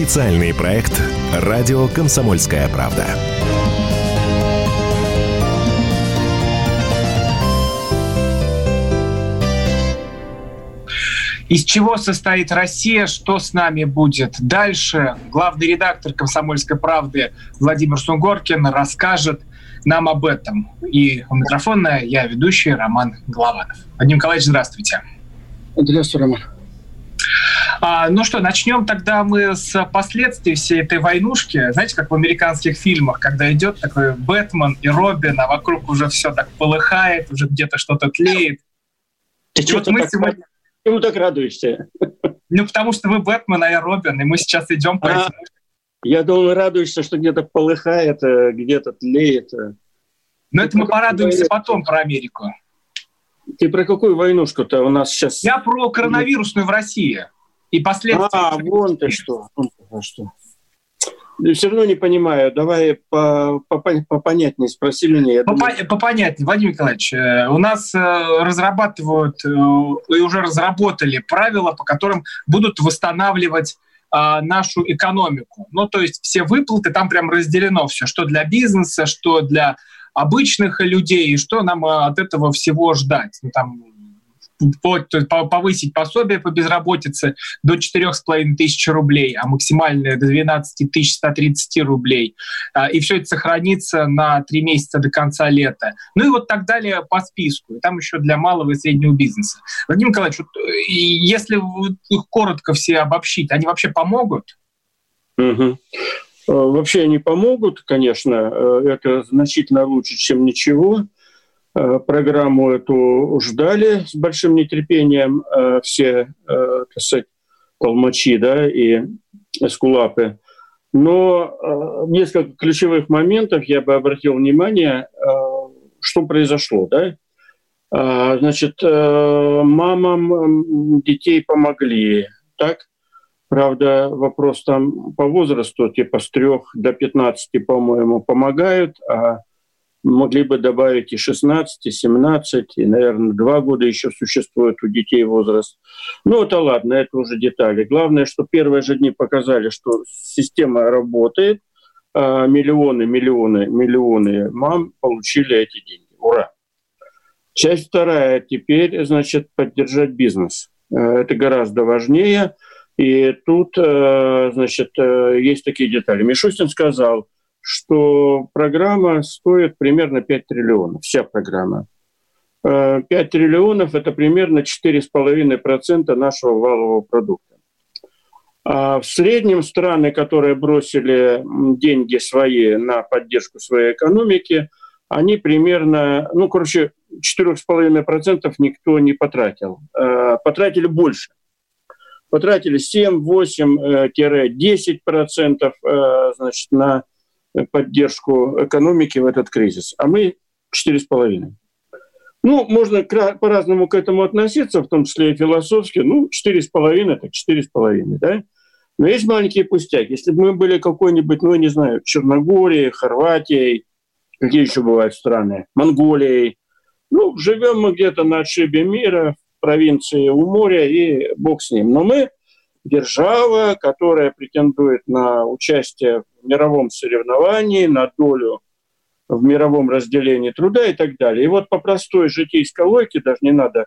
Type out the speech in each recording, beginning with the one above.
Специальный проект «Радио Комсомольская правда». Из чего состоит Россия, что с нами будет дальше? Главный редактор «Комсомольской правды» Владимир Сунгоркин расскажет нам об этом. И у микрофона я ведущий Роман Голованов. Владимир Николаевич, здравствуйте. Здравствуйте, Роман. А, ну что, начнем тогда мы с последствий всей этой войнушки. Знаете, как в американских фильмах, когда идет такой Бэтмен и Робин, а вокруг уже все так полыхает, уже где-то что-то тлеет. Ты что вот мы так сегодня... Почему так радуешься? Ну, потому что вы Бэтмен, а я Робин, и мы сейчас идем по а, этим... Я думал, радуешься, что где-то полыхает, э, где-то тлеет. Э. Но это мы порадуемся потом про Америку. Ты про какую войнушку-то у нас сейчас? Я про коронавирусную в России и последствия. А, вон ты что. Вон ты что. Все равно не понимаю. Давай по, по, попонятнее спроси меня. По, думаю... Попонятнее, Владимир Николаевич. Э, у нас э, разрабатывают э, и уже разработали правила, по которым будут восстанавливать нашу экономику. Ну, то есть все выплаты, там прям разделено все, что для бизнеса, что для обычных людей, и что нам от этого всего ждать. Ну, там повысить пособие по безработице до 4,5 тысяч рублей, а максимальное до 12 тысяч 130 рублей. А, и все это сохранится на три месяца до конца лета. Ну и вот так далее по списку. И там еще для малого и среднего бизнеса. Владимир Николаевич, вот, если их коротко все обобщить, они вообще помогут? Угу. Вообще они помогут, конечно. Э, это значительно лучше, чем ничего. Э, программу эту ждали с большим нетерпением э, все, э, так сказать, толмачи да, и эскулапы. Но несколько ключевых моментов я бы обратил внимание, что произошло. Да? Значит, мамам детей помогли, так? Правда, вопрос там по возрасту, типа с трех до 15, по-моему, помогают, а могли бы добавить и 16, и 17, и, наверное, два года еще существует у детей возраст. Ну, это ладно, это уже детали. Главное, что первые же дни показали, что система работает, а миллионы, миллионы, миллионы мам получили эти деньги. Ура! Часть вторая. Теперь, значит, поддержать бизнес. Э, это гораздо важнее. И тут, э, значит, э, есть такие детали. Мишустин сказал – что программа стоит примерно 5 триллионов, вся программа. 5 э, триллионов – это примерно 4,5% нашего валового продукта. А в среднем страны, которые бросили деньги свои на поддержку своей экономики, они примерно, ну, короче, 4,5% никто не потратил. Потратили больше. Потратили 7, 8-10% э, значит, на поддержку экономики в этот кризис, а мы 4,5. Ну, можно по-разному к этому относиться, в том числе и философски. Ну, 4,5 – это 4,5, да? Но есть маленькие пустяки. Если бы мы были какой-нибудь, ну, не знаю, Черногорией, Хорватией, какие еще бывают страны, Монголией, ну, живем мы где-то на отшибе мира, провинции у моря, и бог с ним. Но мы держава, которая претендует на участие в мировом соревновании, на долю в мировом разделении труда и так далее. И вот по простой житейской логике, даже не надо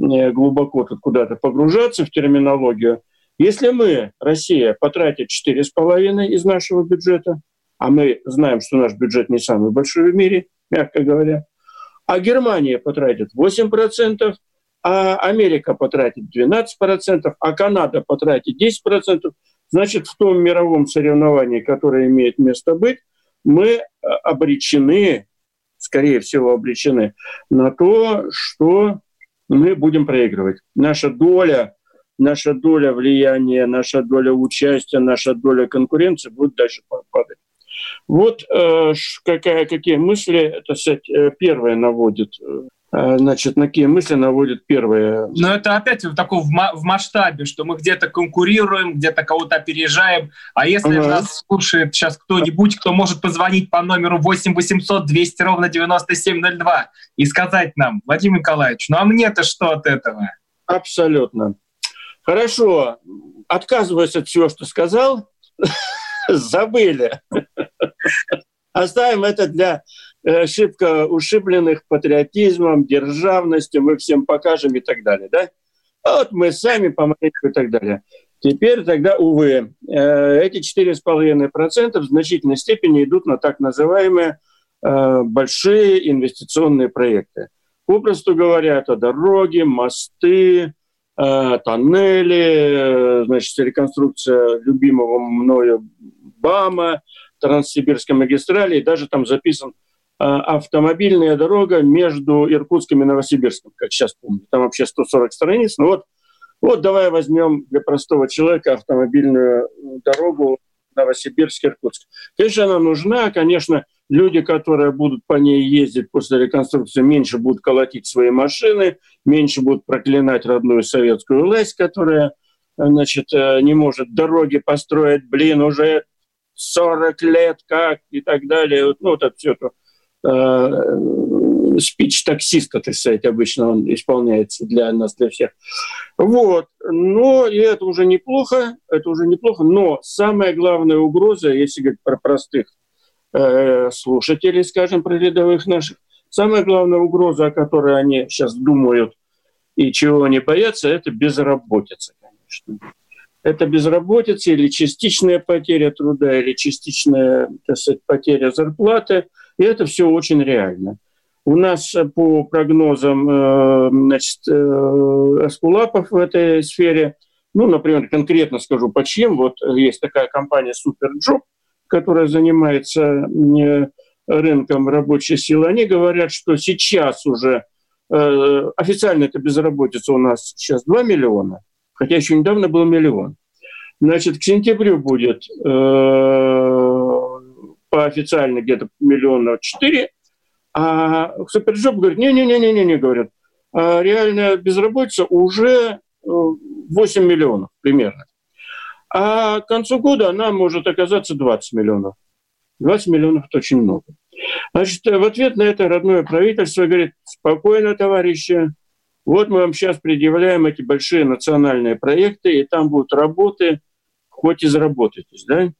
э, глубоко тут куда-то погружаться в терминологию, если мы, Россия, потратит 4,5 из нашего бюджета, а мы знаем, что наш бюджет не самый большой в мире, мягко говоря, а Германия потратит 8%, а Америка потратит 12%, а Канада потратит 10%, значит, в том мировом соревновании, которое имеет место быть, мы э, обречены, скорее всего, обречены на то, что мы будем проигрывать. Наша доля, наша доля влияния, наша доля участия, наша доля конкуренции будет дальше падать. Вот э, какая, какие мысли, это, кстати, э, первое наводит значит, на какие мысли наводит первые. Но это опять в таком в масштабе, что мы где-то конкурируем, где-то кого-то опережаем. А если uh-huh. нас слушает сейчас кто-нибудь, кто может позвонить по номеру 8 800 200 ровно 9702 и сказать нам, Владимир Николаевич, ну а мне-то что от этого? Абсолютно. Хорошо. Отказываюсь от всего, что сказал. забыли. Оставим это для э, шибко ушибленных патриотизмом, державностью, мы всем покажем и так далее. Да? А вот мы сами помаленьку и так далее. Теперь тогда, увы, э, эти 4,5% в значительной степени идут на так называемые э, большие инвестиционные проекты. Попросту говоря, это дороги, мосты, тоннели, значит, реконструкция любимого мною БАМа, Транссибирской магистрали, и даже там записан автомобильная дорога между Иркутском и Новосибирском, как сейчас помню. Там вообще 140 страниц. Ну вот, вот давай возьмем для простого человека автомобильную дорогу Новосибирск-Иркутск. Конечно, она нужна. Конечно, люди, которые будут по ней ездить после реконструкции, меньше будут колотить свои машины, меньше будут проклинать родную советскую власть, которая значит, э, не может дороги построить, блин, уже 40 лет как и так далее. Ну, вот это все это э, спич таксиста, так сказать, обычно он исполняется для нас, для всех. Вот. Но и это уже неплохо, это уже неплохо. Но самая главная угроза, если говорить про простых э, слушателей, скажем, про рядовых наших, самая главная угроза, о которой они сейчас думают и чего они боятся, это безработица, конечно это безработица или частичная потеря труда, или частичная так сказать, потеря зарплаты. И это все очень реально. У нас по прогнозам э, значит, э, Аскулапов в этой сфере, ну, например, конкретно скажу, по чем, вот есть такая компания Superjob, которая занимается э, рынком рабочей силы, они говорят, что сейчас уже официально это безработица у нас сейчас 2 миллиона, хотя еще недавно был миллион. Значит, к сентябрю будет э, по официально где-то миллиона четыре, а Суперджоб говорит, не-не-не-не-не, говорят, а реальная безработица уже 8 э, миллионов примерно. А к концу года она может оказаться 20 миллионов. 20 миллионов – это очень много. Значит, в ответ на это родное правительство говорит, спокойно, товарищи, вот мы вам сейчас предъявляем эти большие национальные проекты, и там будут работы, хоть и заработаетесь, да?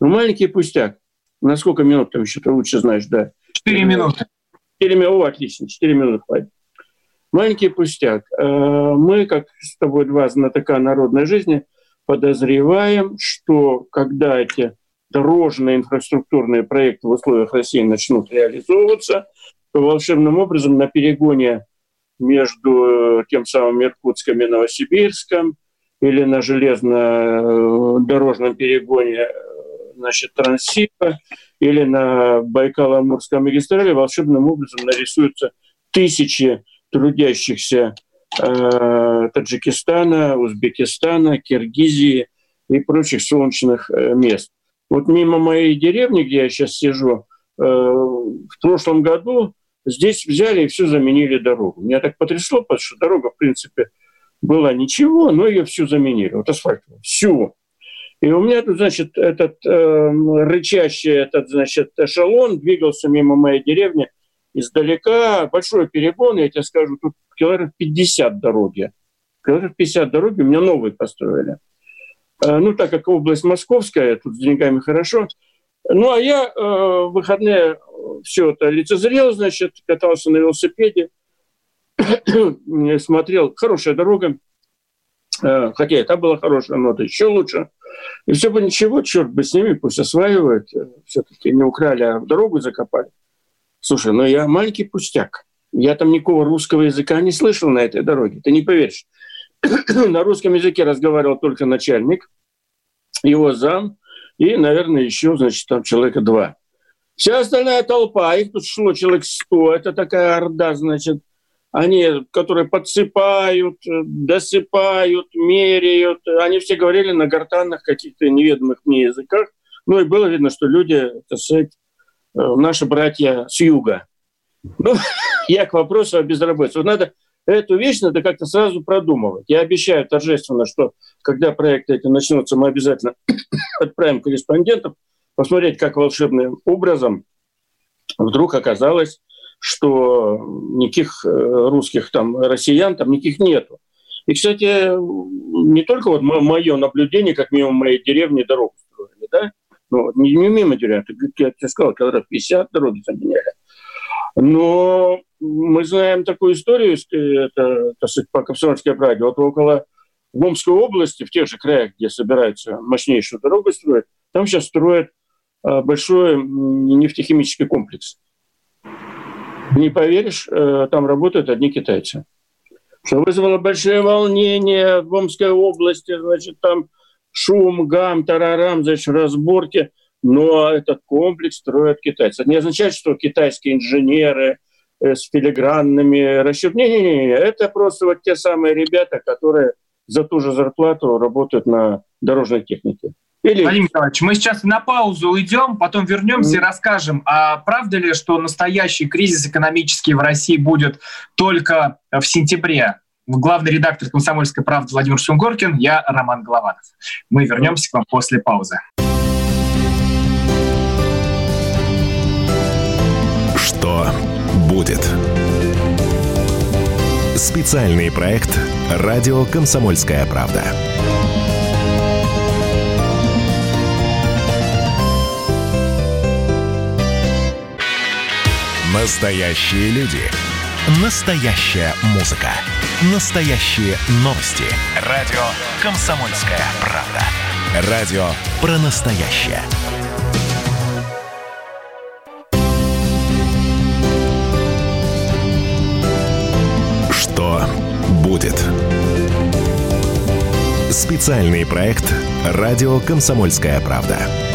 Ну, маленький пустяк. На сколько минут там еще, ты лучше знаешь, да? Четыре минуты. Четыре минуты, о, отлично, четыре минуты хватит. Маленький пустяк. Э, мы, как с тобой два знатока народной жизни, подозреваем, что когда эти дорожные инфраструктурные проекты в условиях России начнут реализовываться, то волшебным образом на перегоне между э, тем самым Иркутском и Новосибирском или на железнодорожном перегоне э, значит, Транссиба или на Байкало-Амурской магистрали волшебным образом нарисуются тысячи трудящихся э, Таджикистана, Узбекистана, Киргизии и прочих солнечных э, мест. Вот мимо моей деревни, где я сейчас сижу, э, в прошлом году Здесь взяли и все заменили дорогу. Меня так потрясло, потому что дорога, в принципе, была ничего, но ее всю заменили. Вот асфальт, всю. И у меня тут, значит, этот э, рычащий, этот, значит, эшелон двигался мимо моей деревни издалека. Большой перегон, я тебе скажу, тут километров 50 дороги. Километров 50 дороги у меня новые построили. Э, ну, так как область московская, тут с деньгами хорошо. Ну, а я э, в выходные все это лицезрел, значит, катался на велосипеде, смотрел, хорошая дорога, э, хотя это была хорошая, но это еще лучше. И все бы ничего, черт бы с ними, пусть осваивают, э, все-таки не украли, а дорогу закопали. Слушай, ну я маленький пустяк. Я там никакого русского языка не слышал на этой дороге, ты не поверишь. на русском языке разговаривал только начальник, его зам и, наверное, еще, значит, там человека два. Вся остальная толпа, их тут шло человек сто, это такая орда, значит, они, которые подсыпают, досыпают, меряют, они все говорили на гортанных каких-то неведомых мне языках. Ну и было видно, что люди, так э, наши братья с юга. Ну, я к вопросу о безработице. Вот надо эту вещь надо как-то сразу продумывать. Я обещаю торжественно, что когда проекты эти начнутся, мы обязательно отправим корреспондентов посмотреть, как волшебным образом вдруг оказалось, что никаких э, русских там россиян там никаких нету. И, кстати, не только вот мое наблюдение, как мимо моей деревни дорогу строили. да? Ну, не, не мимо деревья, я тебе сказал, когда 50 дороги заменяли. Но мы знаем такую историю, это, так по Комсомольской правде, вот около в Омской области, в тех же краях, где собираются мощнейшую дорогу строить, там сейчас строят а, большой нефтехимический комплекс. Не поверишь, э, там работают одни китайцы. Что вызвало большое волнение в Омской области, значит, там шум, гам, тарарам, значит, разборки. Но этот комплекс строят китайцы. Это не означает, что китайские инженеры э, с филигранными расчетами. Не-не-не, это просто вот те самые ребята, которые за ту же зарплату работают на дорожной технике. Или... Владимир Николаевич, мы сейчас на паузу уйдем, потом вернемся mm. и расскажем, а правда ли, что настоящий кризис экономический в России будет только в сентябре? Главный редактор «Комсомольской правды» Владимир Сунгоркин, я Роман Голованов. Мы вернемся к вам после паузы. Что будет? Специальный проект «Радио Комсомольская правда». Настоящие люди. Настоящая музыка. Настоящие новости. Радио «Комсомольская правда». Радио про настоящее. Что будет? Специальный проект «Радио Комсомольская правда».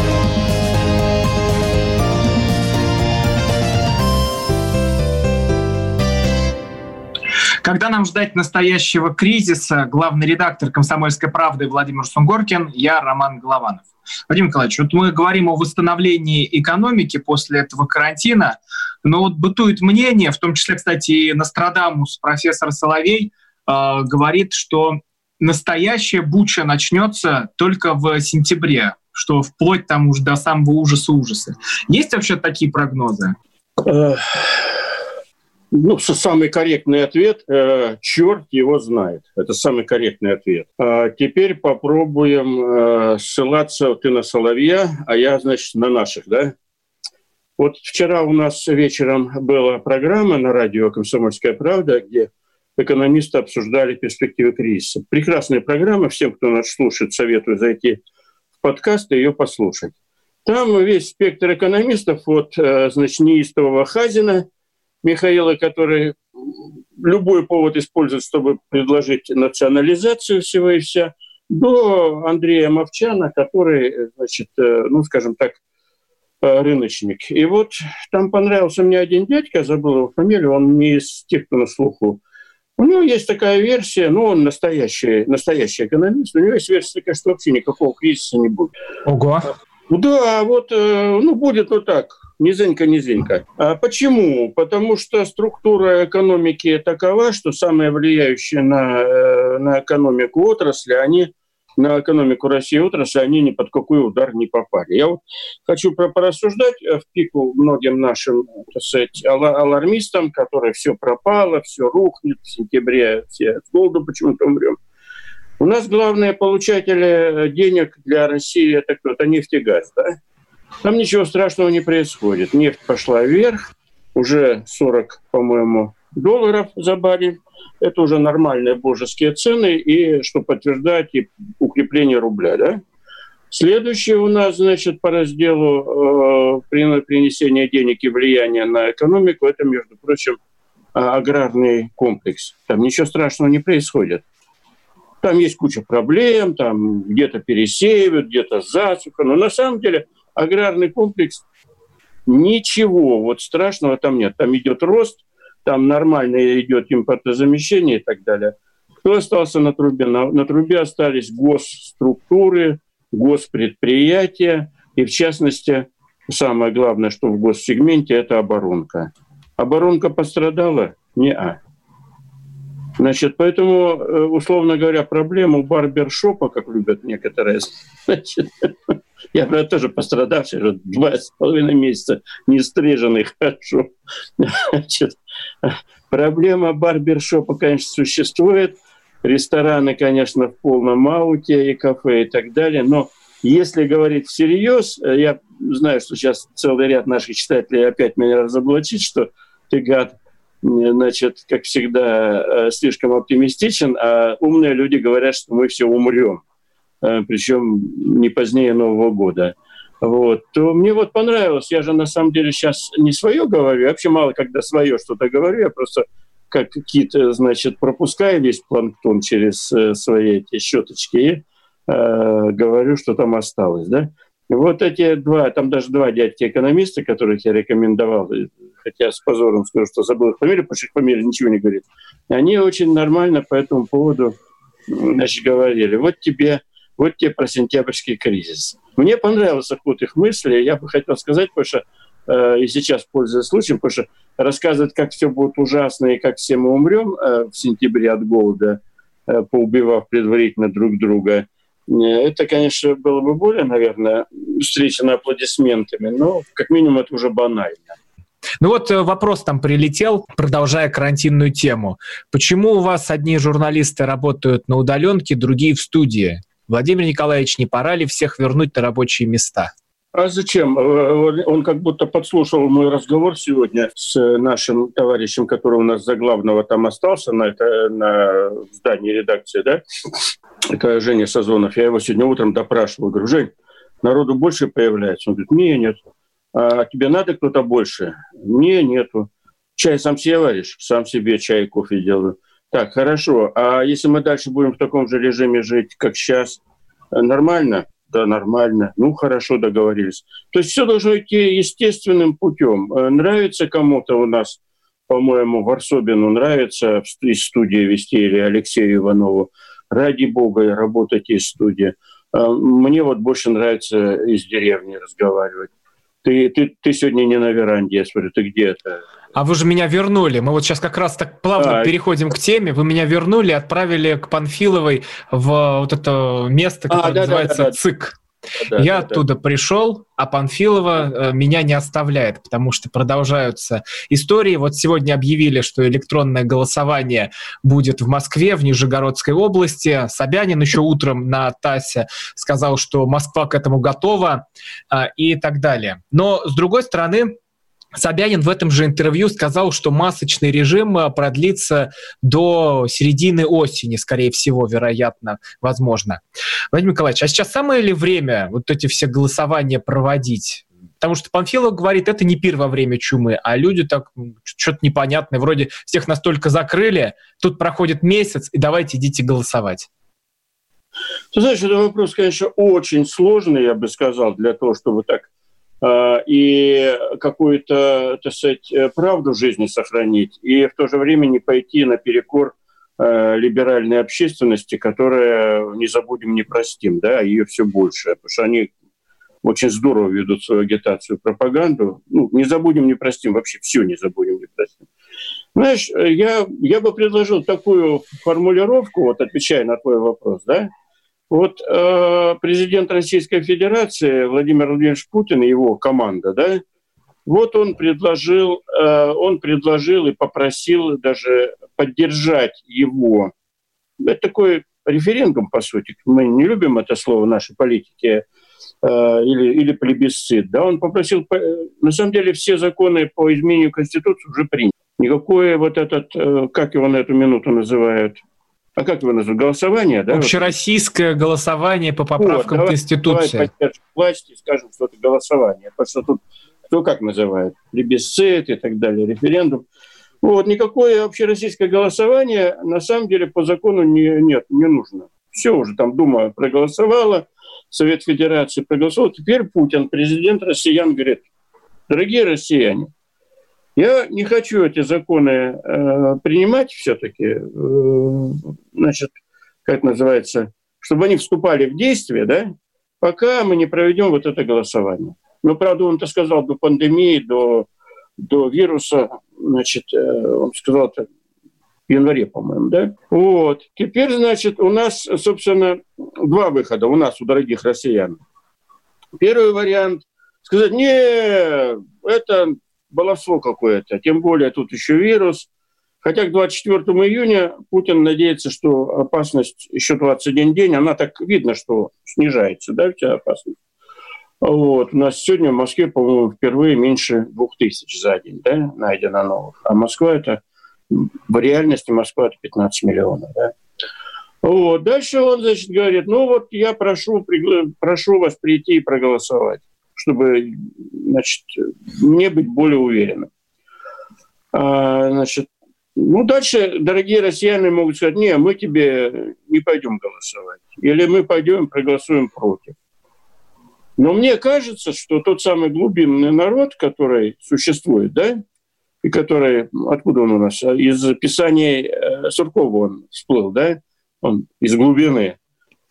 Когда нам ждать настоящего кризиса, главный редактор «Комсомольской правды» Владимир Сунгоркин, я Роман Голованов. Владимир Николаевич, вот мы говорим о восстановлении экономики после этого карантина, но вот бытует мнение, в том числе, кстати, и Нострадамус, профессор Соловей, э, говорит, что настоящая буча начнется только в сентябре, что вплоть там уже до самого ужаса ужаса. Есть вообще такие прогнозы? Ну, самый корректный ответ э, – черт его знает. Это самый корректный ответ. А теперь попробуем э, ссылаться ты на Соловья, а я, значит, на наших, да? Вот вчера у нас вечером была программа на радио «Комсомольская правда», где экономисты обсуждали перспективы кризиса. Прекрасная программа. Всем, кто нас слушает, советую зайти в подкаст и ее послушать. Там весь спектр экономистов от, э, значит, неистового Хазина – Михаила, который любой повод использует, чтобы предложить национализацию всего и вся, до Андрея Мовчана, который, значит, э, ну, скажем так, э, рыночник. И вот там понравился мне один дядька, забыл его фамилию, он не из тех, кто на слуху. У него есть такая версия, ну, он настоящий, настоящий экономист, у него есть версия такая, что вообще никакого кризиса не будет. Ого. Да, вот, э, ну, будет вот так низенько, низенько. А почему? Потому что структура экономики такова, что самые влияющие на, э, на экономику отрасли, они на экономику России отрасли, они ни под какой удар не попали. Я вот хочу порассуждать в пику многим нашим так сказать, алармистам, которые все пропало, все рухнет, в сентябре все с голоду почему-то умрем. У нас главные получатели денег для России это кто-то нефтегаз, да? Там ничего страшного не происходит. Нефть пошла вверх, уже 40, по-моему, долларов за баррель. Это уже нормальные божеские цены, и что подтверждает и укрепление рубля. Да? Следующее у нас, значит, по разделу э, принесения денег и влияния на экономику, это, между прочим, а, аграрный комплекс. Там ничего страшного не происходит. Там есть куча проблем, там где-то пересеивают, где-то засуха, но на самом деле – аграрный комплекс, ничего вот страшного там нет. Там идет рост, там нормально идет импортозамещение и так далее. Кто остался на трубе? На, на трубе остались госструктуры, госпредприятия, и в частности, самое главное, что в госсегменте, это оборонка. Оборонка пострадала? Не а. Значит, поэтому, э, условно говоря, проблему барбершопа, как любят некоторые, значит, я, правда, тоже пострадавший, уже два с половиной месяца не стриженный хожу. Значит, проблема барбершопа, конечно, существует. Рестораны, конечно, в полном ауте, и кафе, и так далее. Но Если говорить всерьез, э, я знаю, что сейчас целый ряд наших читателей опять меня разоблачит, что ты, гад, значит, как всегда, э, слишком оптимистичен, а умные люди говорят, что мы все умрем, э, причем не позднее Нового года. Вот, то мне вот понравилось, я же на самом деле сейчас не свое говорю, я вообще мало когда свое что-то говорю, я просто как какие-то, значит, пропускаю весь планктон через свои эти щеточки и э, говорю, что там осталось, да. Вот эти два, там даже два дядьки-экономиста, которых я рекомендовал, хотя с позором скажу, что забыл их фамилию, потому что их фамилия ничего не говорит, они очень нормально по этому поводу значит, говорили. Вот тебе, вот тебе про сентябрьский кризис. Мне понравился ход их мысли, я бы хотел сказать, потому что э, и сейчас, пользуясь случаем, потому что рассказывать, как все будет ужасно и как все мы умрем э, в сентябре от голода, э, поубивав предварительно друг друга – это, конечно, было бы более, наверное, встречено аплодисментами, но как минимум это уже банально. Ну вот э, вопрос там прилетел, продолжая карантинную тему. Почему у вас одни журналисты работают на удаленке, другие в студии? Владимир Николаевич, не пора ли всех вернуть на рабочие места? А зачем? Э, он как будто подслушал мой разговор сегодня с нашим товарищем, который у нас за главного там остался на, это, на здании редакции, да? Это Женя Сазонов. Я его сегодня утром допрашивал. Говорю, Жень, народу больше появляется? Он говорит, не, нет. А тебе надо кто-то больше? Не, нету. Чай сам себе варишь? Сам себе чай и кофе делаю. Так, хорошо. А если мы дальше будем в таком же режиме жить, как сейчас, нормально? Да, нормально. Ну, хорошо, договорились. То есть все должно идти естественным путем. Э, нравится кому-то у нас, по-моему, Варсобину нравится из студии вести или Алексею Иванову. Ради бога, работать из студии. Э, мне вот больше нравится из деревни разговаривать. Ты, ты, ты сегодня не на веранде, я смотрю, ты где то а вы же меня вернули. Мы вот сейчас как раз так плавно а, переходим к теме. Вы меня вернули, отправили к Панфиловой в вот это место, которое а, да, называется да, да, ЦИК. Да, я да, оттуда да. пришел, а Панфилова э, меня не оставляет, потому что продолжаются истории. Вот сегодня объявили, что электронное голосование будет в Москве, в Нижегородской области. Собянин еще утром на ТАССе сказал, что Москва к этому готова э, и так далее. Но, с другой стороны, Собянин в этом же интервью сказал, что масочный режим э, продлится до середины осени, скорее всего, вероятно, возможно. Владимир Николаевич, а сейчас самое ли время вот эти все голосования проводить? Потому что Памфилов говорит, это не пир во время чумы, а люди так что-то непонятное, вроде всех настолько закрыли, тут проходит месяц, и давайте идите голосовать. Ты знаешь, это вопрос, конечно, очень сложный, я бы сказал, для того, чтобы так и какую-то, так сказать, э, правду жизни сохранить, и в то же время не пойти наперекор э, либеральной общественности, которая, не забудем, не простим, да, ее все больше, потому что они очень здорово ведут свою агитацию, пропаганду. Ну, не забудем, не простим, вообще все не забудем, не простим. Знаешь, я, я бы предложил такую формулировку, вот отвечая на твой вопрос, да, вот э, президент Российской Федерации Владимир Владимирович Путин и его команда, да, вот он предложил, э, он предложил и попросил даже поддержать его. Это такой референдум, по сути. Мы не любим это слово в нашей политике э, или, или плебисцит. Да, он попросил, на самом деле все законы по изменению Конституции уже приняты. Никакое вот этот, э, как его на эту минуту называют, а как его называют, голосование, да? Общероссийское голосование по поправкам вот, Конституции. Давай власти и скажем, что это голосование. Потому что тут кто как называет? Плебисцит и так далее, референдум. Вот, никакое общероссийское голосование на самом деле по закону не, нет, не нужно. Все уже там Дума проголосовала, Совет Федерации проголосовал. Теперь Путин, президент россиян, говорит, дорогие россияне, я не хочу эти законы э, принимать все-таки, э, значит, как называется, чтобы они вступали в действие, да, пока мы не проведем вот это голосование. Но, правда, он это сказал до пандемии, до, до вируса, значит, э, он сказал это в январе, по-моему, да? Вот. Теперь, значит, у нас, собственно, два выхода у нас, у дорогих россиян. Первый вариант – сказать, не, это баловство какое-то. Тем более тут еще вирус. Хотя к 24 июня Путин надеется, что опасность еще 21 день, она так видно, что снижается, да, вся опасность. Вот. У нас сегодня в Москве, по-моему, впервые меньше двух тысяч за день да, найдено новых. А Москва это, в реальности Москва это 15 миллионов. Да. Вот. Дальше он, значит, говорит, ну вот я прошу, прошу вас прийти и проголосовать, чтобы, значит, мне быть более уверенным. А, значит, ну, дальше дорогие россияне могут сказать, не, мы тебе не пойдем голосовать. Или мы пойдем проголосуем против. Но мне кажется, что тот самый глубинный народ, который существует, да, и который, откуда он у нас, из писаний э, Суркова он всплыл, да, он из глубины.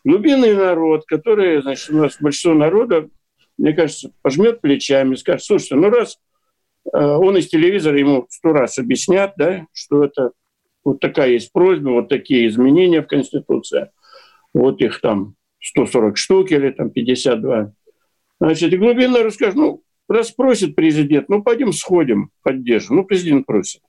Глубинный народ, который, значит, у нас большинство народа, мне кажется, пожмет плечами, скажет, слушайте, ну раз э, он из телевизора ему сто раз объяснят, да, что это вот такая есть просьба, вот такие изменения в Конституции, вот их там 140 штук или там 52. Значит, и глубинно расскажет, ну, раз просит президент, ну, пойдем сходим, поддержим. Ну, президент просит.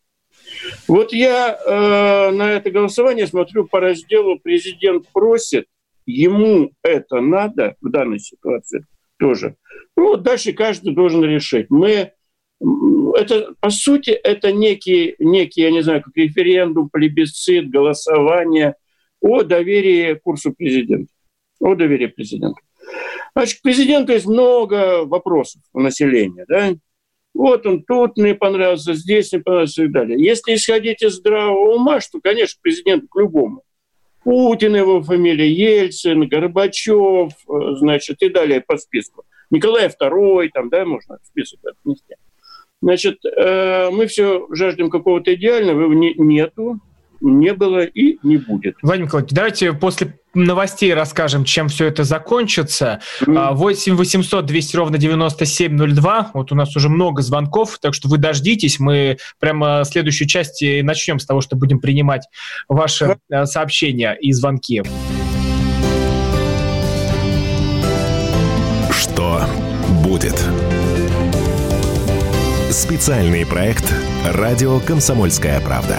Вот я э, на это голосование смотрю по разделу «Президент просит», ему это надо в данной ситуации тоже. Ну, вот дальше каждый должен решить. Мы это, по сути, это некий, некий, я не знаю, как референдум, плебисцит, голосование о доверии курсу президента. О доверии президента. Значит, к президенту есть много вопросов у населения. Да? Вот он тут мне понравился, здесь мне понравился и так далее. Если исходить из здравого ума, что, конечно, президент к любому. Путин его фамилия, Ельцин, Горбачев, э, значит, и далее по списку. Николай II, там, да, можно список отнести. Значит, э, мы все жаждем какого-то идеального, его нету не было и не будет. Владимир Николаевич, давайте после новостей расскажем, чем все это закончится. Mm. 8 800 200 ровно 9702. Вот у нас уже много звонков, так что вы дождитесь. Мы прямо следующую часть начнем с того, что будем принимать ваши mm. сообщения и звонки. Что будет? Специальный проект «Радио Комсомольская правда».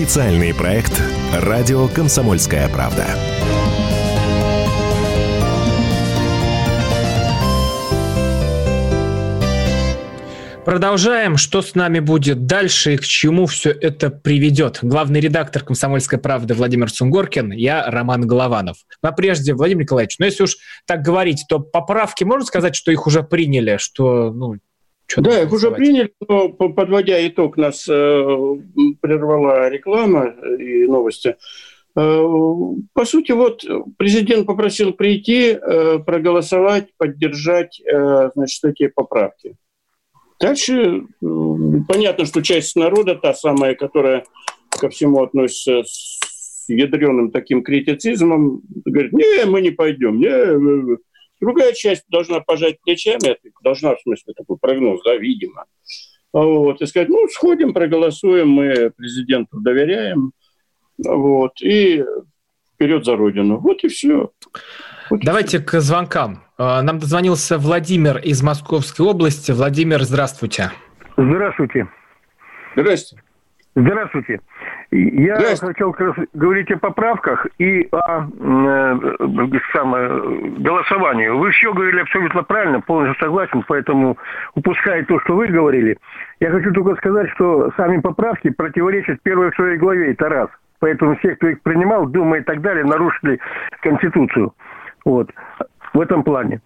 Специальный проект «Радио Комсомольская правда». Продолжаем. Что с нами будет дальше и к чему все это приведет? Главный редактор «Комсомольской правды» Владимир Сунгоркин, я Роман Голованов. Но прежде, Владимир Николаевич, ну если уж так говорить, то поправки, можно сказать, что их уже приняли, что ну, что да, их уже приняли, но подводя итог, нас э, прервала реклама и новости. Э, по сути, вот президент попросил прийти, э, проголосовать, поддержать э, значит, эти поправки. Дальше э, понятно, что часть народа, та самая, которая ко всему относится с ядреным таким критицизмом, говорит, не, мы не пойдем, не, Другая часть должна пожать плечами, должна, в смысле, такой прогноз, да, видимо. Вот, и сказать, ну, сходим, проголосуем, мы президенту доверяем, вот, и вперед за Родину. Вот и все. Вот Давайте и все. к звонкам. А, нам дозвонился Владимир из Московской области. Владимир, здравствуйте. Здравствуйте. Здравствуйте. Здравствуйте. Я хотел говорить о поправках и о э, самое, голосовании. Вы все говорили абсолютно правильно, полностью согласен, поэтому упуская то, что вы говорили. Я хочу только сказать, что сами поправки противоречат первой в своей главе, это раз. Поэтому все, кто их принимал, Дума и так далее, нарушили Конституцию. Вот. В этом плане.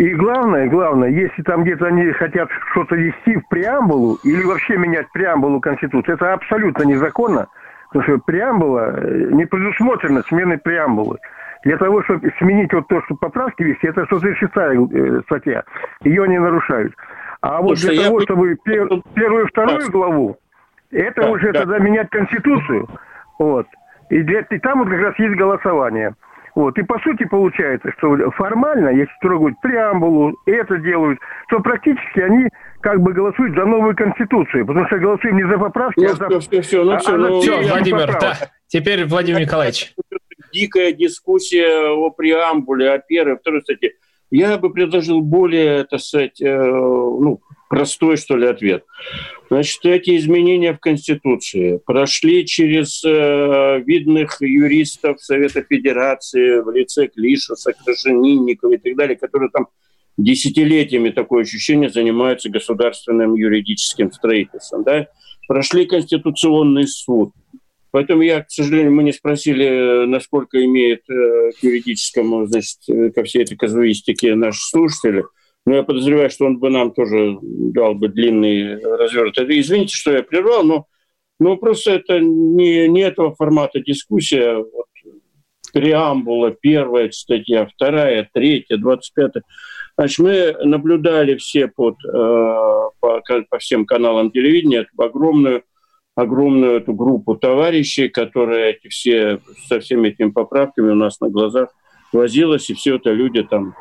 И главное, главное, если там где-то они хотят что-то вести в преамбулу или вообще менять преамбулу Конституции, это абсолютно незаконно. Потому что преамбула э, не предусмотрена сменой преамбулы. Для того, чтобы сменить вот то, что поправки вести, это 136 э, статья. Ее не нарушают. А вот Слушай, для того, я... чтобы пер, первую и вторую да. главу, это да, уже да. тогда менять Конституцию. Вот. И, для, и там вот как раз есть голосование. Вот. И по сути получается, что формально, если трогают преамбулу, это делают, то практически они как бы голосуют за новую конституцию, потому что голосуем не за поправки, ну, а за... Все, все, ну, все, а, ну, все, Владимир, да. Теперь Владимир Николаевич. Дикая дискуссия о преамбуле, о первой, второй статье. Я бы предложил более, так сказать, э, ну, простой, что ли, ответ. Значит, эти изменения в Конституции прошли через э, видных юристов Совета Федерации в лице Клишеса, Крашенинникова и так далее, которые там десятилетиями, такое ощущение, занимаются государственным юридическим строительством. Да? Прошли Конституционный суд. Поэтому я, к сожалению, мы не спросили, насколько имеет э, к юридическому, значит, э, ко всей этой казуистике наши слушатели – но я подозреваю, что он бы нам тоже дал бы длинный разверт. Извините, что я прервал, но, но просто это не, не этого формата дискуссия. Вот, преамбула, первая статья, вторая, третья, двадцать пятая. Значит, мы наблюдали все под, э, по, по всем каналам телевидения эту огромную, огромную эту группу товарищей, которые эти все, со всеми этими поправками у нас на глазах возилась, и все это люди там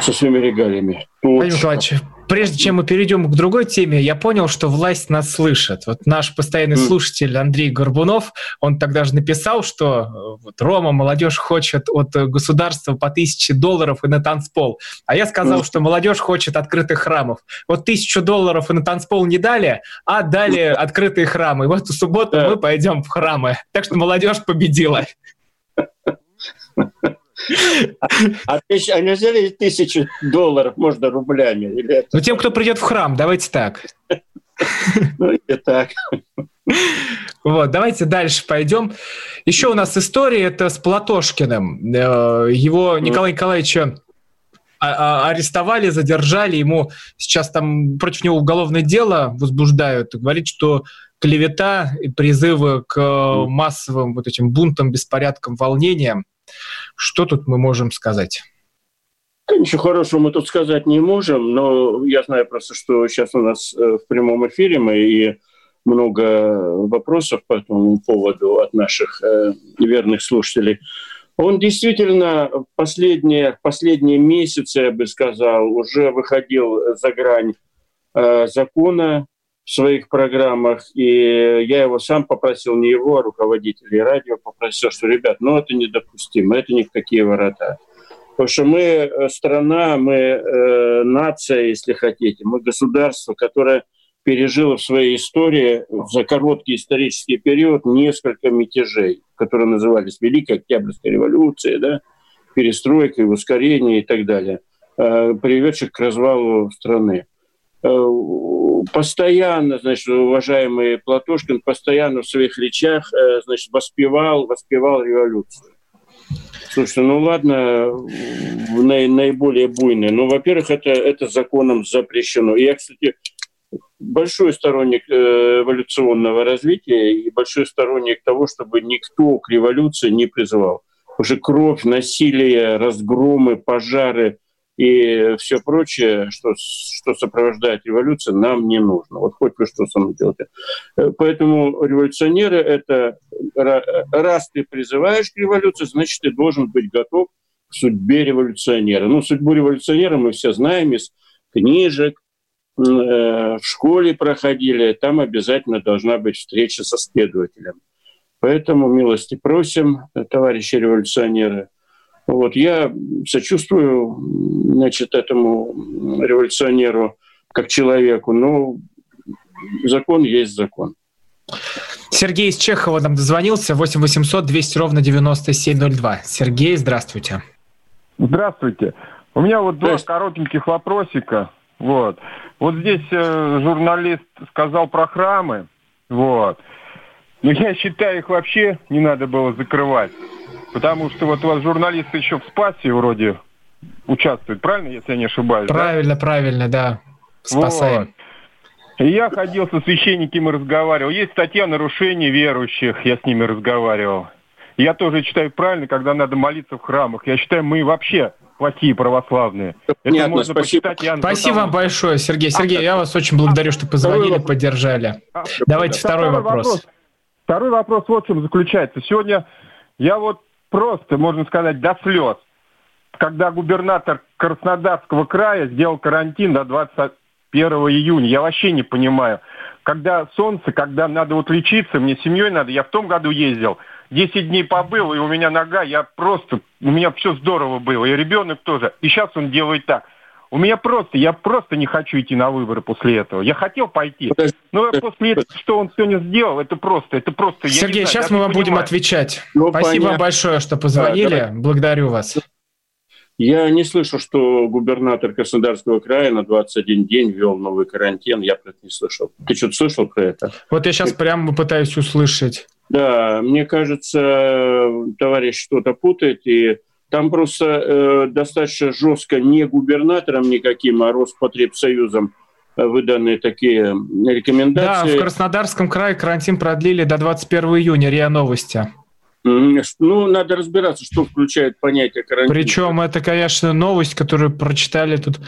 со своими регалиями. Владимир Николаевич, прежде чем мы перейдем к другой теме, я понял, что власть нас слышит. Вот наш постоянный mm. слушатель Андрей Горбунов, он тогда же написал, что э, вот, Рома, молодежь хочет от государства по тысяче долларов и на танцпол. А я сказал, mm. что молодежь хочет открытых храмов. Вот тысячу долларов и на танцпол не дали, а дали открытые храмы. И в субботу мы пойдем в храмы. Так что молодежь победила. А, тысяч, а нельзя ли тысячу долларов, можно рублями? Или это... Ну, тем, кто придет в храм, давайте так. Ну, и так. Вот, давайте дальше пойдем. Еще у нас история, это с Платошкиным. Э, его Николай Николаевича а, а, арестовали, задержали, ему сейчас там против него уголовное дело возбуждают, говорит, что клевета и призывы к массовым вот этим бунтам, беспорядкам, волнениям. Что тут мы можем сказать? Ничего хорошего мы тут сказать не можем, но я знаю просто, что сейчас у нас э, в прямом эфире мы и много вопросов по этому поводу от наших э, верных слушателей. Он действительно последние, последние месяцы, я бы сказал, уже выходил за грань э, закона своих программах, и я его сам попросил, не его, а руководителей радио попросил, что, ребят, ну это недопустимо, это ни в какие ворота. Потому что мы э, страна, мы э, нация, если хотите, мы государство, которое пережило в своей истории за короткий исторический период несколько мятежей, которые назывались Великой Октябрьской революцией, да, перестройкой, ускорение и так далее, э, приведших к развалу страны. Постоянно, значит, уважаемый Платошкин постоянно в своих речах, э, значит, воспевал, воспевал революцию. Слушайте, ну ладно, наиболее буйные. Ну, во-первых, это, это законом запрещено. Я, кстати, большой сторонник э, эволюционного развития и большой сторонник того, чтобы никто к революции не призывал. Уже кровь, насилие, разгромы, пожары – и все прочее, что, что сопровождает революцию, нам не нужно. Вот хоть вы что со мной делаете. Э, поэтому революционеры — это раз ты призываешь к революции, значит, ты должен быть готов к судьбе революционера. Ну, судьбу революционера мы все знаем из книжек, э, в школе проходили, там обязательно должна быть встреча со следователем. Поэтому милости просим, товарищи революционеры – вот, я сочувствую значит, этому революционеру как человеку, но закон есть закон. Сергей из Чехова нам дозвонился, 8 800 200 ровно 9702. Сергей, здравствуйте. Здравствуйте. У меня вот два коротеньких вопросика. Вот. Вот здесь э, журналист сказал про храмы. Вот. Но я считаю, их вообще не надо было закрывать. Потому что вот у вас журналисты еще в СПАСе вроде участвуют, правильно, если я не ошибаюсь? Правильно, да? правильно, да. Спасаем. Вот. я ходил со священниками, разговаривал. Есть статья нарушений верующих, я с ними разговаривал. Я тоже считаю правильно, когда надо молиться в храмах. Я считаю, мы вообще плохие православные. Это можно спасибо. почитать. спасибо вам большое, Сергей. Сергей, а, я вас очень благодарю, что позвонили, второй поддержали. А, Давайте да. второй, второй вопрос. вопрос. Второй вопрос вот в чем заключается. Сегодня я вот просто, можно сказать, до слез, когда губернатор Краснодарского края сделал карантин до 21 июня. Я вообще не понимаю. Когда солнце, когда надо вот лечиться, мне семьей надо, я в том году ездил – 10 дней побыл, и у меня нога, я просто, у меня все здорово было, и ребенок тоже. И сейчас он делает так. У меня просто, я просто не хочу идти на выборы после этого. Я хотел пойти, но после этого, что он сегодня сделал, это просто, это просто... Сергей, знаю, сейчас мы вам будем отвечать. Ну, Спасибо понятно. большое, что позвонили. Да, Благодарю вас. Я не слышу, что губернатор Краснодарского края на 21 день ввел новый карантин. Я про это не слышал. Ты что-то слышал про это? Вот я сейчас прямо пытаюсь услышать. Да, мне кажется, товарищ что-то путает, и там просто э, достаточно жестко не губернатором никаким, а Роспотребсоюзом выданы такие рекомендации. Да, в Краснодарском крае карантин продлили до 21 июня, РИА Новости. Ну, надо разбираться, что включает понятие карантина. Причем это, конечно, новость, которую прочитали тут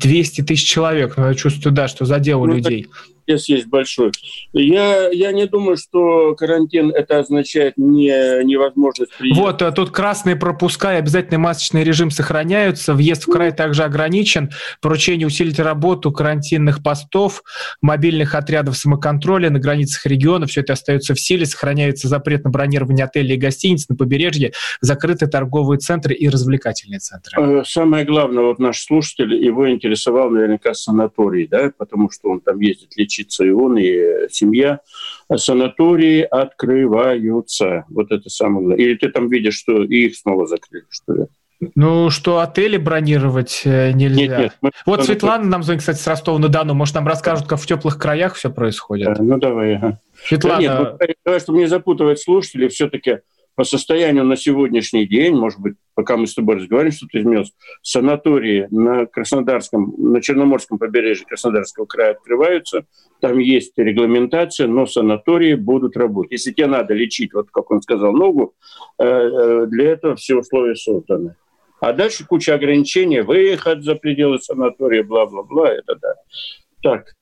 200 тысяч человек. Но я чувствую, да, что задело ну, людей. Так интерес есть большой. Я, я не думаю, что карантин это означает не, невозможность приезда. Вот, а тут красные пропуска и обязательный масочный режим сохраняются. Въезд в край также ограничен. Поручение усилить работу карантинных постов, мобильных отрядов самоконтроля на границах региона. Все это остается в силе. Сохраняется запрет на бронирование отелей и гостиниц на побережье, закрыты торговые центры и развлекательные центры. Э, самое главное, вот наш слушатель, его интересовал наверняка санаторий, да, потому что он там ездит лечить учиться и он, и семья. Санатории открываются. Вот это самое главное. Или ты там видишь, что их снова закрыли, что ли? Ну, что отели бронировать э, нельзя. Нет, нет, мы... Вот Светлана нам звонит, кстати, с Ростова-на-Дону. Может, нам расскажут, как в теплых краях все происходит? А, ну, давай. Ага. Светлана... Да нет, ну, давай, чтобы не запутывать слушателей, все-таки по состоянию на сегодняшний день, может быть, пока мы с тобой разговариваем, что-то изменилось, санатории на Краснодарском, на Черноморском побережье Краснодарского края открываются, там есть регламентация, но санатории будут работать. Если тебе надо лечить, вот как он сказал, ногу, э, э, для этого все условия созданы. А дальше куча ограничений, выход за пределы санатория, бла-бла-бла, это да. Так,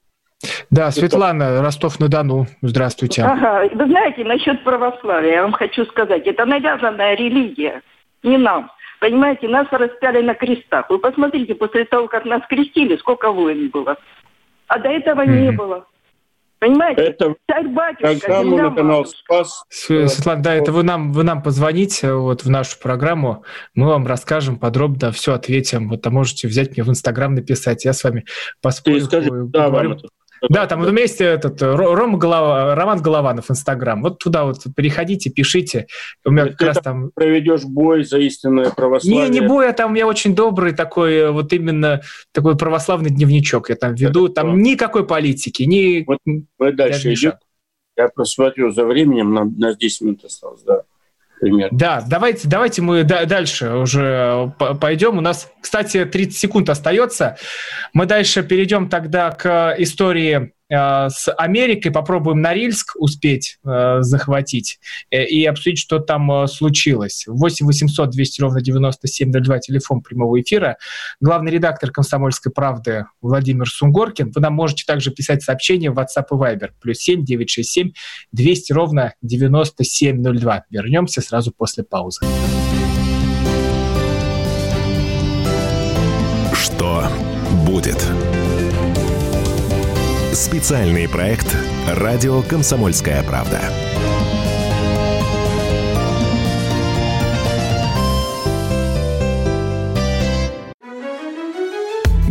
да, Светлана, Ростов-на-Дону, здравствуйте. Ага, вы знаете, насчет православия, я вам хочу сказать, это навязанная религия, не нам. Понимаете, нас распяли на крестах. Вы посмотрите, после того, как нас крестили, сколько войн было. А до этого mm-hmm. не было. Понимаете? Это царь батюшка, на канал Спас. Светлана, да, это вы нам, вы нам позвоните вот в нашу программу, мы вам расскажем подробно, все ответим. Вот а можете взять мне в Инстаграм написать, я с вами поспорю. Скажи, да, вам это. Да, там вместе этот Рома Голова, Роман Голованов, Инстаграм. Вот туда вот переходите, пишите. У меня как раз там... проведешь бой за истинное православие. Не, не бой, а там меня очень добрый такой, вот именно такой православный дневничок. Я там веду, Это там никакой политики, ни... Вот мы дальше идем. Я просмотрю за временем, нам на 10 минут осталось, да примерно. Да, давайте, давайте мы дальше уже пойдем. У нас, кстати, 30 секунд остается. Мы дальше перейдем тогда к истории Э, с Америкой, попробуем Норильск успеть э, захватить э, и обсудить, что там э, случилось. 8 800 200 ровно 9702, телефон прямого эфира. Главный редактор «Комсомольской правды» Владимир Сунгоркин. Вы нам можете также писать сообщения в WhatsApp и Viber. Плюс 7 967 200 ровно 9702. Вернемся сразу после паузы. Что будет? Специальный проект «Радио Комсомольская правда».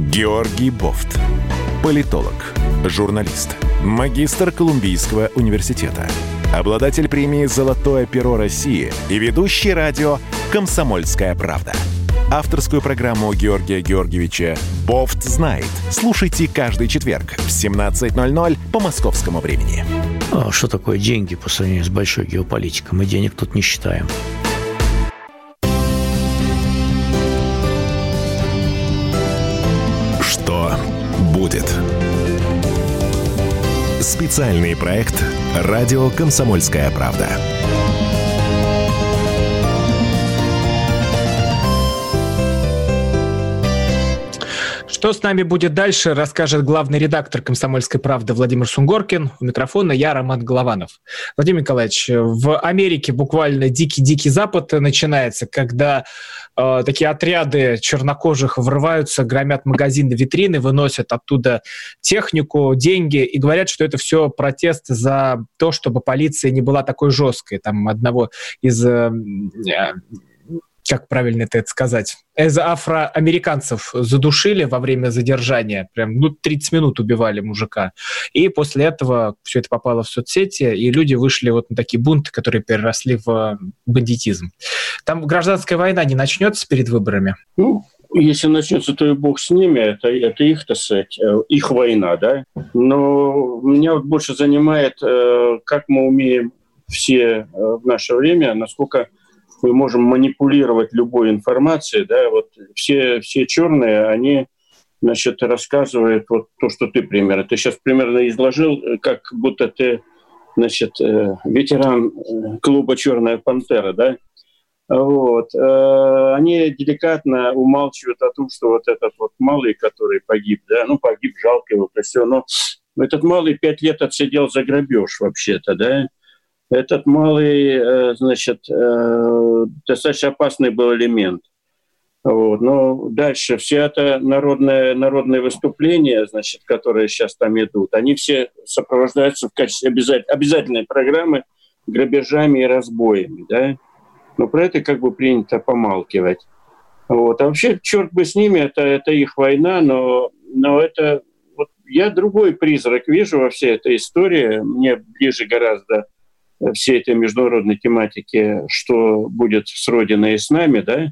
Георгий Бофт. Политолог, журналист, магистр Колумбийского университета, обладатель премии «Золотое перо России» и ведущий радио «Комсомольская правда» авторскую программу Георгия Георгиевича «Бофт знает». Слушайте каждый четверг в 17.00 по московскому времени. А что такое деньги по сравнению с большой геополитикой? Мы денег тут не считаем. Что будет? Специальный проект «Радио Комсомольская правда». Что с нами будет дальше, расскажет главный редактор «Комсомольской правды» Владимир Сунгоркин. У микрофона я, Роман Голованов. Владимир Николаевич, в Америке буквально дикий-дикий запад начинается, когда э, такие отряды чернокожих врываются, громят магазины, витрины, выносят оттуда технику, деньги и говорят, что это все протест за то, чтобы полиция не была такой жесткой. Там одного из э, как правильно это сказать, из афроамериканцев задушили во время задержания, прям, ну, 30 минут убивали мужика. И после этого все это попало в соцсети, и люди вышли вот на такие бунты, которые переросли в бандитизм. Там гражданская война не начнется перед выборами? Ну, если начнется, то и бог с ними, это, это их, так сказать, э, их война, да. Но меня вот больше занимает, э, как мы умеем все э, в наше время, насколько мы можем манипулировать любой информацией, да, вот все, все черные, они, значит, рассказывают вот то, что ты примерно. Ты сейчас примерно изложил, как будто ты, значит, э, ветеран э, клуба «Черная пантера», да, вот. Э, они деликатно умалчивают о том, что вот этот вот малый, который погиб, да, ну, погиб, жалко его, все, но этот малый пять лет отсидел за грабеж вообще-то, да, этот малый, э, значит, э, достаточно опасный был элемент. Вот. Но дальше все это народное, народные выступления, значит, которые сейчас там идут, они все сопровождаются в качестве обязатель, обязательной программы грабежами и разбоями. Да? Но про это как бы принято помалкивать. Вот. А вообще, черт бы с ними, это, это их война, но, но это... Вот я другой призрак вижу во всей этой истории. Мне ближе гораздо всей этой международной тематики, что будет с Родиной и с нами, да,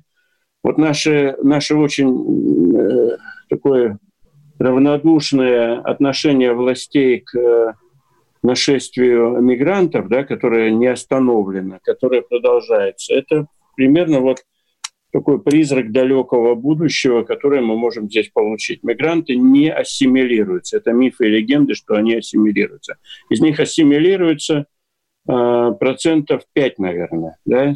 вот наше, наше очень э, такое равнодушное отношение властей к э, нашествию мигрантов, да, которое не остановлено, которое продолжается, это примерно вот такой призрак далекого будущего, который мы можем здесь получить. Мигранты не ассимилируются. Это мифы и легенды, что они ассимилируются. Из них ассимилируются процентов 5, наверное, да,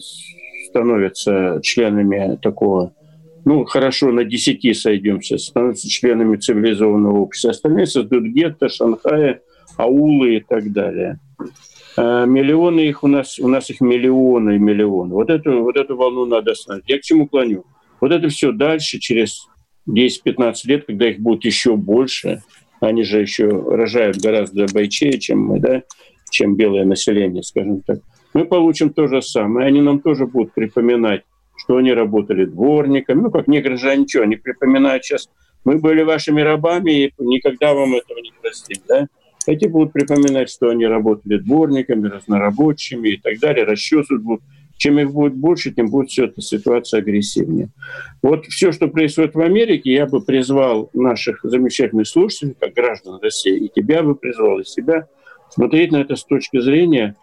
становятся членами такого, ну, хорошо, на 10 сойдемся, становятся членами цивилизованного общества. Остальные создают гетто, Шанхая, аулы и так далее. А миллионы их у нас, у нас их миллионы и миллионы. Вот эту, вот эту волну надо остановить. Я к чему клоню? Вот это все дальше, через 10-15 лет, когда их будет еще больше, они же еще рожают гораздо бойчее, чем мы, да, чем белое население, скажем так, мы получим то же самое. Они нам тоже будут припоминать, что они работали дворниками. Ну, как негры же ничего, они припоминают сейчас, мы были вашими рабами, и никогда вам этого не простим, да? Эти будут припоминать, что они работали дворниками, разнорабочими и так далее, расчесывают будут. Чем их будет больше, тем будет все эта ситуация агрессивнее. Вот все, что происходит в Америке, я бы призвал наших замечательных слушателей, как граждан России, и тебя бы призвал, и себя – смотреть на это с точки зрения,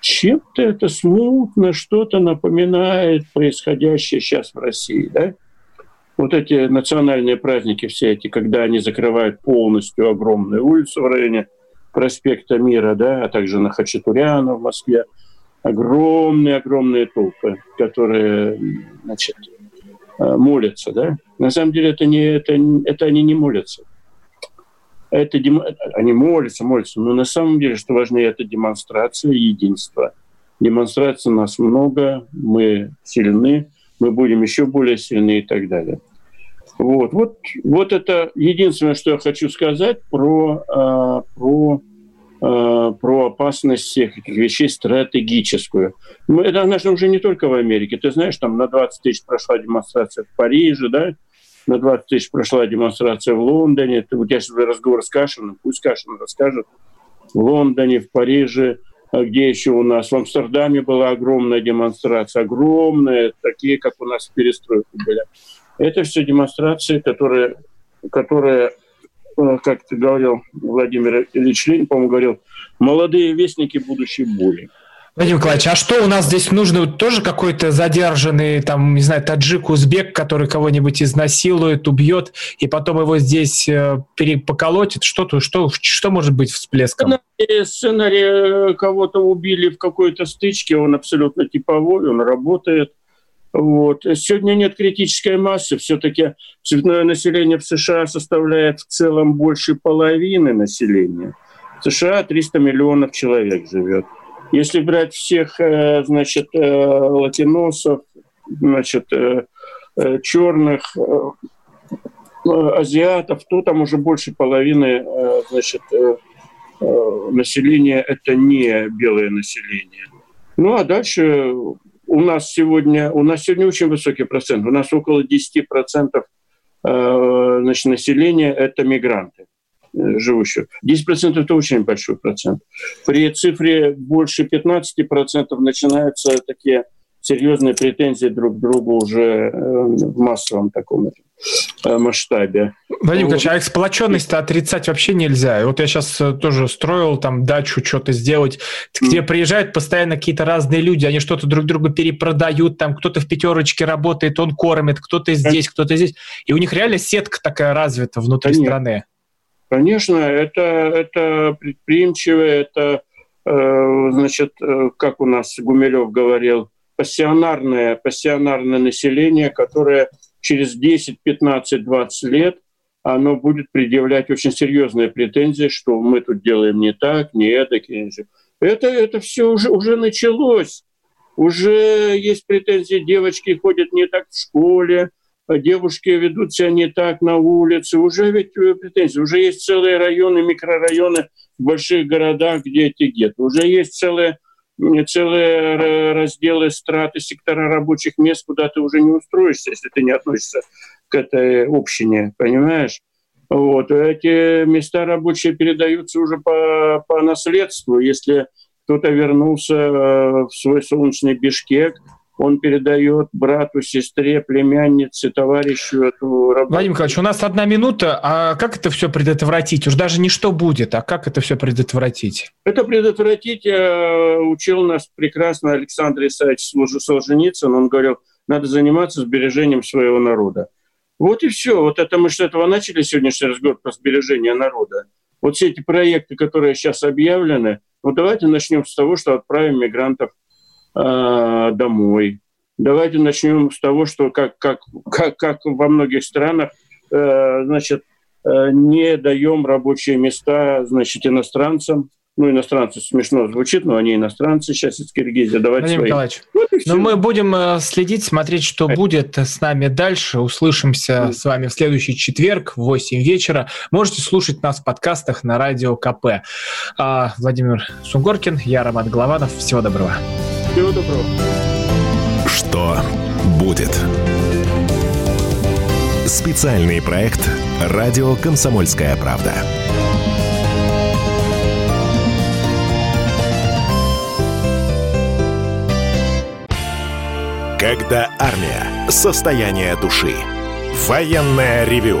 чем-то это смутно что-то напоминает происходящее сейчас в России. Да? Вот эти национальные праздники все эти, когда они закрывают полностью огромную улицу в районе проспекта Мира, да, а также на Хачатуряна в Москве, огромные-огромные толпы, которые значит, э, молятся. Да? На самом деле это, не, это, это они не молятся это, они молятся, молятся, но на самом деле, что важнее, это демонстрация единства. Демонстрация нас много, мы сильны, мы будем еще более сильны и так далее. Вот, вот, вот это единственное, что я хочу сказать про, а, про, а, про опасность всех этих вещей стратегическую. Это она же уже не только в Америке. Ты знаешь, там на 20 тысяч прошла демонстрация в Париже, да, на 20 тысяч прошла демонстрация в Лондоне. У тебя сейчас разговор с Кашиным, пусть Кашин расскажет. В Лондоне, в Париже, а где еще у нас? В Амстердаме была огромная демонстрация, огромная, такие, как у нас в перестройке были. Это все демонстрации, которые, которые э, как ты говорил, Владимир Ильич Ленин, по-моему, говорил, молодые вестники будущей боли. Владимир Николаевич, а что у нас здесь нужно? Тоже какой-то задержанный, там, не знаю, таджик, узбек, который кого-нибудь изнасилует, убьет, и потом его здесь э, перепоколотит? Что, что, что может быть всплеском? Сценарий, сценарий кого-то убили в какой-то стычке, он абсолютно типовой, он работает. Вот. Сегодня нет критической массы. Все-таки цветное население в США составляет в целом больше половины населения. В США 300 миллионов человек живет. Если брать всех, э, значит, э, латиносов, значит, э, черных, азиатов, то там уже больше половины, значит, населения это не белое население. Ну а дальше у нас сегодня, у нас сегодня очень высокий процент. У нас около 10% значит, населения это мигранты. Э, живущих. 10% – это очень большой процент. При цифре больше 15% начинаются такие серьезные претензии друг к другу уже э, в массовом таком э, масштабе. Владимир Ильич, а сплоченность-то отрицать вообще нельзя. Вот я сейчас тоже строил там дачу, что-то сделать, где приезжают постоянно какие-то разные люди, они что-то друг другу перепродают, там кто-то в пятерочке работает, он кормит, кто-то здесь, кто-то здесь. И у них реально сетка такая развита внутри Конечно. страны. Конечно, это, это предприимчивые, это, э, значит, э, как у нас Гумилев говорил, пассионарное, пассионарное население, которое через 10, 15, 20 лет оно будет предъявлять очень серьезные претензии, что мы тут делаем не так, не это. Это, это все уже, уже началось. Уже есть претензии, девочки ходят не так в школе, девушки ведут себя не так на улице. Уже ведь э, претензии, уже есть целые районы, микрорайоны в больших городах, где эти гетто. Уже есть целые, целые разделы страты, сектора рабочих мест, куда ты уже не устроишься, если ты не относишься к этой общине, понимаешь? Вот. Эти места рабочие передаются уже по, по наследству. Если кто-то вернулся э, в свой солнечный Бишкек – он передает брату, сестре, племяннице, товарищу эту работу. Владимир Николаевич, у нас одна минута. А как это все предотвратить? Уж даже не что будет, а как это все предотвратить? Это предотвратить э, учил нас прекрасно Александр Исаевич Солженицын. Он говорил, надо заниматься сбережением своего народа. Вот и все. Вот это мы с этого начали сегодняшний разговор про сбережение народа. Вот все эти проекты, которые сейчас объявлены, ну давайте начнем с того, что отправим мигрантов э, домой. Давайте начнем с того, что как, как, как, как во многих странах, э, значит, э, не даем рабочие места, значит, иностранцам, ну, иностранцы смешно звучит, но они иностранцы сейчас из Киргизии. Давайте Владимир своим. Николаевич, вот но мы будем следить, смотреть, что Это. будет с нами дальше. Услышимся mm. с вами в следующий четверг в 8 вечера. Можете слушать нас в подкастах на радио КП. А, Владимир Сунгоркин, я Роман Голованов. Всего доброго. Всего доброго. Что будет? Специальный проект «Радио Комсомольская правда». Когда армия. Состояние души. Военное ревю